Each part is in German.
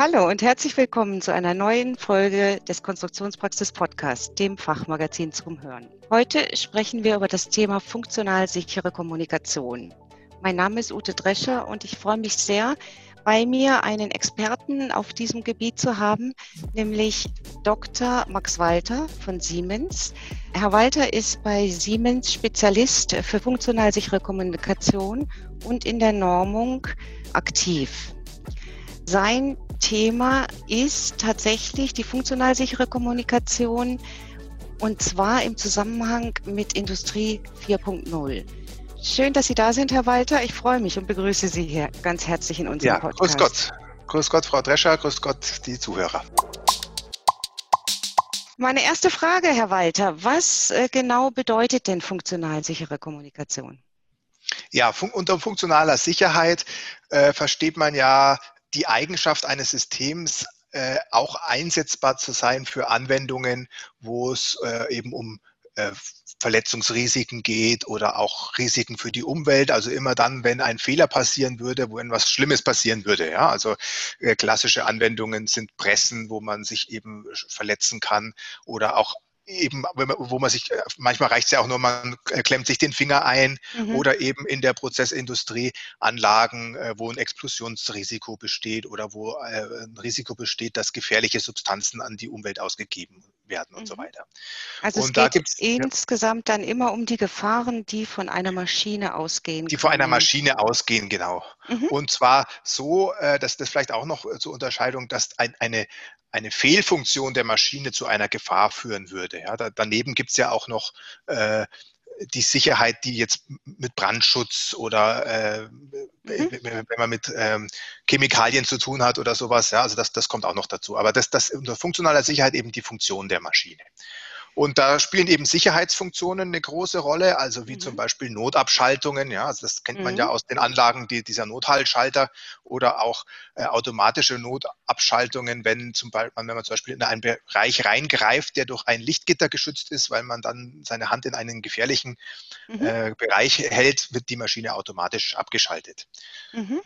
Hallo und herzlich willkommen zu einer neuen Folge des Konstruktionspraxis Podcasts, dem Fachmagazin zum Hören. Heute sprechen wir über das Thema funktional sichere Kommunikation. Mein Name ist Ute Drescher und ich freue mich sehr, bei mir einen Experten auf diesem Gebiet zu haben, nämlich Dr. Max Walter von Siemens. Herr Walter ist bei Siemens Spezialist für funktional sichere Kommunikation und in der Normung aktiv. Sein Thema ist tatsächlich die funktional sichere Kommunikation und zwar im Zusammenhang mit Industrie 4.0. Schön, dass Sie da sind, Herr Walter. Ich freue mich und begrüße Sie hier ganz herzlich in unserem ja, Podcast. Grüß Gott. Grüß Gott, Frau Drescher. Grüß Gott, die Zuhörer. Meine erste Frage, Herr Walter. Was äh, genau bedeutet denn funktional sichere Kommunikation? Ja, fun unter funktionaler Sicherheit äh, versteht man ja die Eigenschaft eines Systems äh, auch einsetzbar zu sein für Anwendungen, wo es äh, eben um äh, Verletzungsrisiken geht oder auch Risiken für die Umwelt. Also immer dann, wenn ein Fehler passieren würde, wo etwas Schlimmes passieren würde. Ja, also äh, klassische Anwendungen sind Pressen, wo man sich eben verletzen kann oder auch eben, wo man sich, äh, manchmal reicht es ja auch nur, man äh, klemmt sich den Finger ein mhm. oder eben in der Prozessindustrie Anlagen, äh, wo ein Explosionsrisiko besteht oder wo ein Risiko besteht, dass gefährliche Substanzen an die Umwelt ausgegeben werden und mhm. so weiter. Also und es geht insgesamt ja, dann immer um die Gefahren, die von einer Maschine ausgehen. Die können. von einer Maschine ausgehen, genau. Mhm. Und zwar so, dass das vielleicht auch noch zur Unterscheidung, dass ein, eine, eine Fehlfunktion der Maschine zu einer Gefahr führen würde. Ja, da, daneben gibt es ja auch noch äh, die Sicherheit, die jetzt mit Brandschutz oder äh, mhm. wenn man mit ähm, Chemikalien zu tun hat oder sowas, ja, also das, das kommt auch noch dazu. Aber das, das unter funktionaler Sicherheit eben die Funktion der Maschine. Und da spielen eben Sicherheitsfunktionen eine große Rolle, also wie mhm. zum Beispiel Notabschaltungen. Ja, also das kennt man mhm. ja aus den Anlagen die, dieser Nothaltschalter oder auch äh, automatische Notabschaltungen, wenn, zum Beispiel, wenn man zum Beispiel in einen Bereich reingreift, der durch ein Lichtgitter geschützt ist, weil man dann seine Hand in einen gefährlichen mhm. äh, Bereich hält, wird die Maschine automatisch abgeschaltet. Mhm.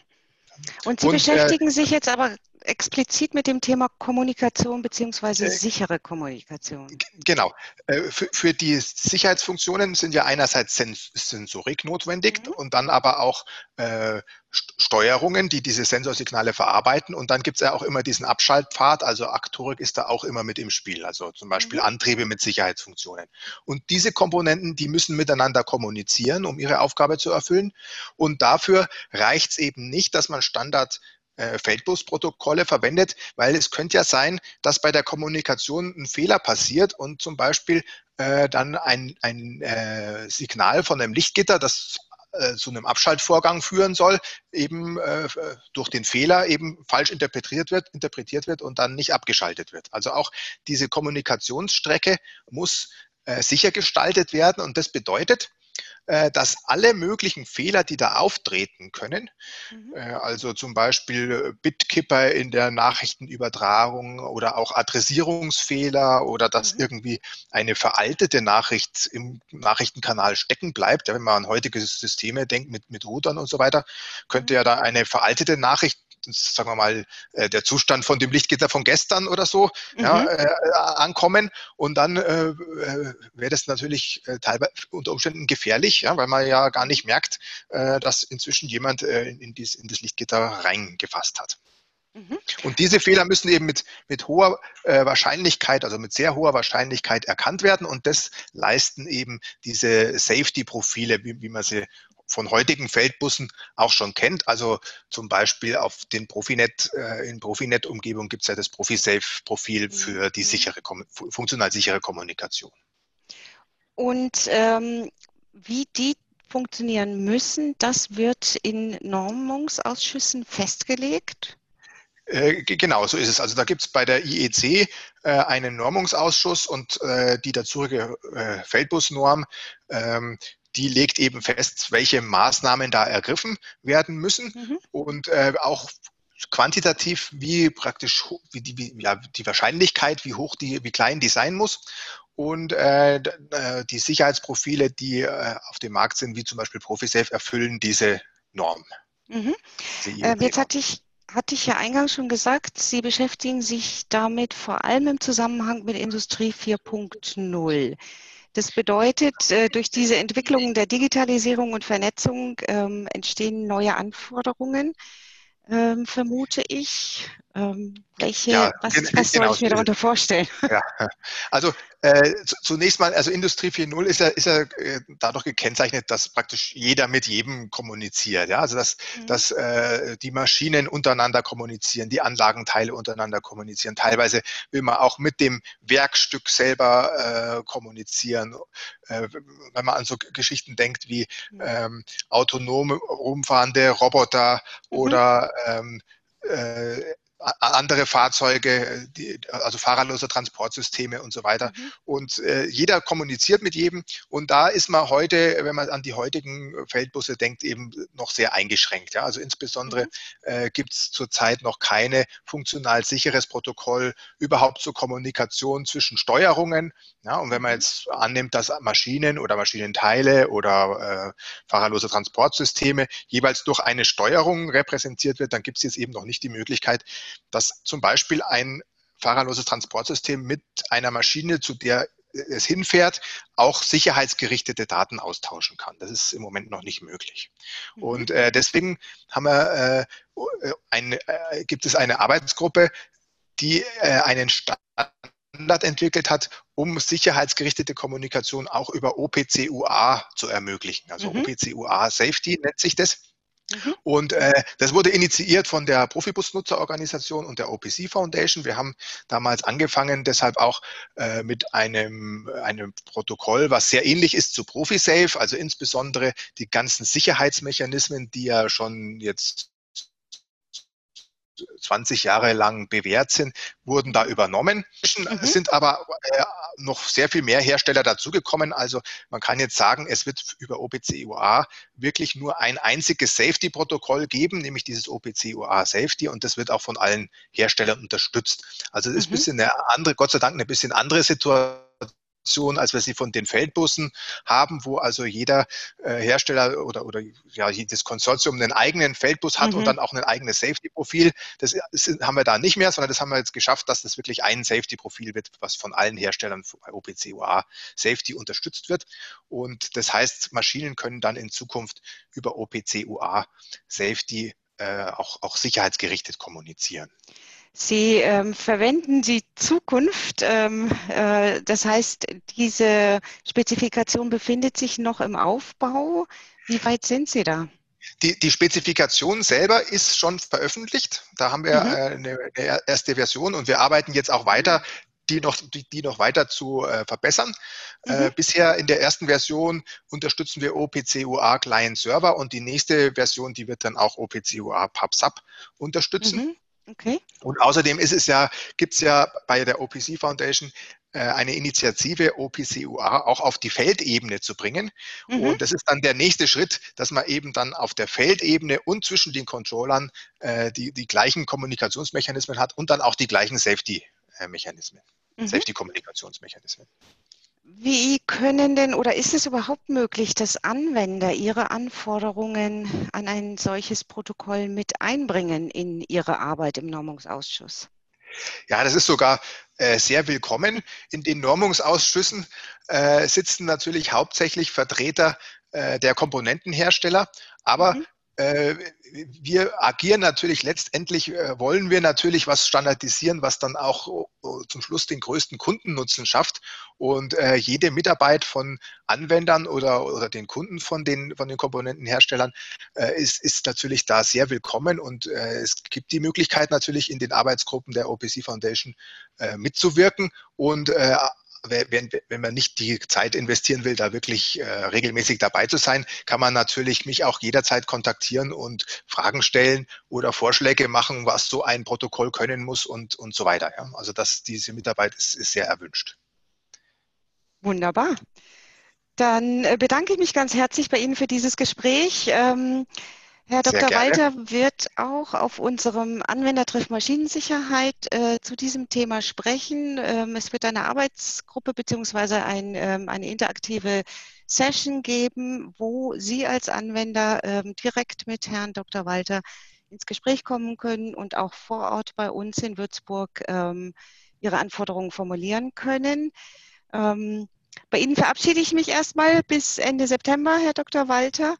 Und Sie Und, äh, beschäftigen äh, sich jetzt aber explizit mit dem Thema Kommunikation beziehungsweise äh, sichere Kommunikation. Genau. Äh, für, für, die Sicherheitsfunktionen sind ja einerseits Sens Sensorik notwendig mhm. und dann aber auch äh, Steuerungen, die diese Sensorsignale verarbeiten. Und dann gibt es ja auch immer diesen Abschaltpfad, also Aktorik ist da auch immer mit im Spiel, also zum Beispiel mhm. Antriebe mit Sicherheitsfunktionen. Und diese Komponenten, die müssen miteinander kommunizieren, um ihre Aufgabe zu erfüllen. Und dafür reicht es eben nicht, dass man Standard äh, Feldbusprotokolle verwendet, weil es könnte ja sein, dass bei der Kommunikation ein Fehler passiert und zum Beispiel äh, dann ein, ein äh, Signal von einem Lichtgitter, das äh, zu einem Abschaltvorgang führen soll, eben äh, durch den Fehler eben falsch interpretiert wird, interpretiert wird und dann nicht abgeschaltet wird. Also auch diese Kommunikationsstrecke muss äh, sicher gestaltet werden und das bedeutet, äh, dass alle möglichen Fehler, die da auftreten können, mhm. Äh, also zum Beispiel äh, Bitkipper in der Nachrichtenübertragung oder auch Adressierungsfehler oder dass mhm. irgendwie eine veraltete Nachricht im Nachrichtenkanal stecken bleibt, wenn man an heutige Systeme denkt mit, mit Routern und so weiter, könnte mhm. ja da eine veraltete Nachricht sagen wir mal, äh, der Zustand von dem Lichtgitter von gestern oder so mhm. ja, äh, ankommen. Und dann äh, äh wäre das natürlich äh, teilweise unter Umständen gefährlich, ja, weil man ja gar nicht merkt, äh, dass inzwischen jemand in, dies, in das Lichtgitter reingefasst hat. Mhm. Und diese Fehler müssen eben mit, mit hoher äh, Wahrscheinlichkeit, also mit sehr hoher Wahrscheinlichkeit erkannt werden. Und das leisten eben diese Safety-Profile, wie, wie man sie von heutigen Feldbussen auch schon kennt. Also zum Beispiel auf den Profinet, äh, in Profinet-Umgebung gibt es ja das Profi-Safe-Profil mhm. für die sichere, funktional sichere Kommunikation. Und ähm, wie die funktionieren müssen, das wird in Normungsausschüssen festgelegt? Äh, genau, so ist es. Also da gibt es bei der IEC äh, einen Normungsausschuss und äh, die dazugehörige äh, Feldbusnorm ähm, die legt eben fest, welche Maßnahmen da ergriffen werden müssen mhm. und äh, auch quantitativ, wie praktisch wie die, wie, ja, die Wahrscheinlichkeit, wie hoch die, wie klein die sein muss. Und äh, äh die Sicherheitsprofile, die äh, auf dem Markt sind, wie zum Beispiel ProfiSafe, erfüllen diese Norm. Mhm. Äh, jetzt hatte ich hatte ich ja eingangs schon gesagt, Sie beschäftigen sich damit vor allem im Zusammenhang mit Industrie 4.0. Das bedeutet, äh, durch diese Entwicklung der Digitalisierung und Vernetzung ähm, entstehen neue Anforderungen, ähm, vermute ich. Ähm, welche, ja, was, was genau. soll ich mir darunter vorstellen? Ja, also äh, zunächst mal, also Industrie 4.0 ist ja, ist ja äh, dadurch gekennzeichnet, dass praktisch jeder mit jedem kommuniziert. Ja? Also dass, mhm. dass äh, die Maschinen untereinander kommunizieren, die Anlagenteile untereinander kommunizieren. Teilweise will man auch mit dem Werkstück selber äh, kommunizieren. Äh, wenn man an so Geschichten denkt wie mhm. ähm, autonome rumfahrende Roboter mhm. oder ähm, äh, andere Fahrzeuge, die, also fahrerlose Transportsysteme und so weiter. Mhm. Und äh, jeder kommuniziert mit jedem. Und da ist man heute, wenn man an die heutigen Feldbusse denkt, eben noch sehr eingeschränkt. Ja? Also insbesondere mhm. äh, gibt es zurzeit noch keine funktional sicheres Protokoll überhaupt zur Kommunikation zwischen Steuerungen. Ja? Und wenn man mhm. jetzt annimmt, dass Maschinen oder Maschinenteile oder äh, fahrerlose Transportsysteme jeweils durch eine Steuerung repräsentiert wird, dann gibt es jetzt eben noch nicht die Möglichkeit, dass zum Beispiel ein fahrerloses Transportsystem mit einer Maschine, zu der es hinfährt, auch sicherheitsgerichtete Daten austauschen kann. Das ist im Moment noch nicht möglich. Mhm. Und äh, deswegen wir, äh, ein, äh, gibt es eine Arbeitsgruppe, die äh, einen Standard entwickelt hat, um sicherheitsgerichtete Kommunikation auch über OPC-UA zu ermöglichen. Also mhm. OPC-UA Safety nennt sich das. Mhm. Und äh, das wurde initiiert von der Profibus-Nutzerorganisation und der OPC Foundation. Wir haben damals angefangen, deshalb auch äh, mit einem, einem Protokoll, was sehr ähnlich ist zu ProfiSafe, also insbesondere die ganzen Sicherheitsmechanismen, die ja schon jetzt 20 Jahre lang bewährt sind, wurden da übernommen. Mhm. Es sind aber äh, noch sehr viel mehr Hersteller dazugekommen. Also man kann jetzt sagen, es wird über OPC-UA wirklich nur ein einziges Safety-Protokoll geben, nämlich dieses OPC-UA Safety und das wird auch von allen Herstellern unterstützt. Also es ist mhm. ein bisschen eine andere, Gott sei Dank eine bisschen andere Situation als wir sie von den Feldbussen haben, wo also jeder äh, Hersteller oder, oder ja, jedes Konsortium einen eigenen Feldbus hat mhm. und dann auch ein eigenes Safety-Profil. Das haben wir da nicht mehr, sondern das haben wir jetzt geschafft, dass das wirklich ein Safety-Profil wird, was von allen Herstellern bei OPC UA Safety unterstützt wird. Und das heißt, Maschinen können dann in Zukunft über OPC UA Safety äh, auch, auch sicherheitsgerichtet kommunizieren. Sie ähm, verwenden die Zukunft. Ähm, äh, das heißt, diese Spezifikation befindet sich noch im Aufbau. Wie weit sind Sie da? Die, die Spezifikation selber ist schon veröffentlicht. Da haben wir mhm. äh, eine, eine, erste Version und wir arbeiten jetzt auch weiter, die noch, die, die noch weiter zu äh, verbessern. Äh, mhm. Bisher in der ersten Version unterstützen wir OPC-UA Client Server und die nächste Version, die wird dann auch OPC-UA PubSub unterstützen. Mhm. Okay. Und außerdem ist es ja, gibt es ja bei der OPC Foundation äh, eine Initiative, OPC-UA auch auf die Feldebene zu bringen. Mhm. Und das ist dann der nächste Schritt, dass man eben dann auf der Feldebene und zwischen den Controllern äh, die, die gleichen Kommunikationsmechanismen hat und dann auch die gleichen Safety-Mechanismen, mhm. Safety-Kommunikationsmechanismen. Wie können denn oder ist es überhaupt möglich, dass Anwender ihre Anforderungen an ein solches Protokoll mit einbringen in ihre Arbeit im Normungsausschuss? Ja, das ist sogar äh, sehr willkommen. In den Normungsausschüssen äh, sitzen natürlich hauptsächlich Vertreter äh, der Komponentenhersteller, aber mhm. Äh, wir agieren natürlich letztendlich, äh, wollen wir natürlich was standardisieren, was dann auch äh, zum Schluss den größten Kundennutzen schafft. Und jede Mitarbeit von Anwendern oder, oder den Kunden von den, von den Komponentenherstellern ist, ist natürlich da sehr willkommen. Und es gibt die Möglichkeit natürlich in den Arbeitsgruppen der OPC Foundation mitzuwirken und wenn, wenn man nicht die Zeit investieren will, da wirklich äh, regelmäßig dabei zu sein, kann man natürlich mich auch jederzeit kontaktieren und Fragen stellen oder Vorschläge machen, was so ein Protokoll können muss und, und so weiter. Ja. Also das, diese Mitarbeit ist, ist sehr erwünscht. Wunderbar. Dann äh, bedanke ich mich ganz herzlich bei Ihnen für dieses Gespräch. Ähm, Herr Dr. Walter wird auch auf unserem Anwendertreff Maschinensicherheit äh, zu diesem Thema sprechen. Ähm, es wird eine Arbeitsgruppe bzw. Ein, ähm, eine interaktive Session geben, wo Sie als Anwender ähm, direkt mit Herrn Dr. Walter ins Gespräch kommen können und auch vor Ort bei uns in Würzburg ähm, ihre Anforderungen formulieren können. Ähm, bei Ihnen verabschiede ich mich erstmal bis Ende September, Herr Dr. Walter.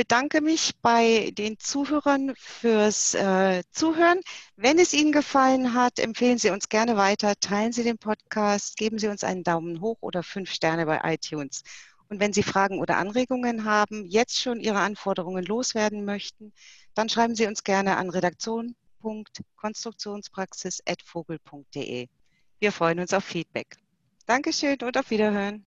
Bedanke mich bei den Zuhörern fürs äh, Zuhören. Wenn es Ihnen gefallen hat, empfehlen Sie uns gerne weiter, teilen Sie den Podcast, geben Sie uns einen Daumen hoch oder fünf Sterne bei iTunes. Und wenn Sie Fragen oder Anregungen haben, jetzt schon Ihre Anforderungen loswerden möchten, dann schreiben Sie uns gerne an redaktion.konstruktionspraxis.vogel.de. Wir freuen uns auf Feedback. Dankeschön und auf Wiederhören.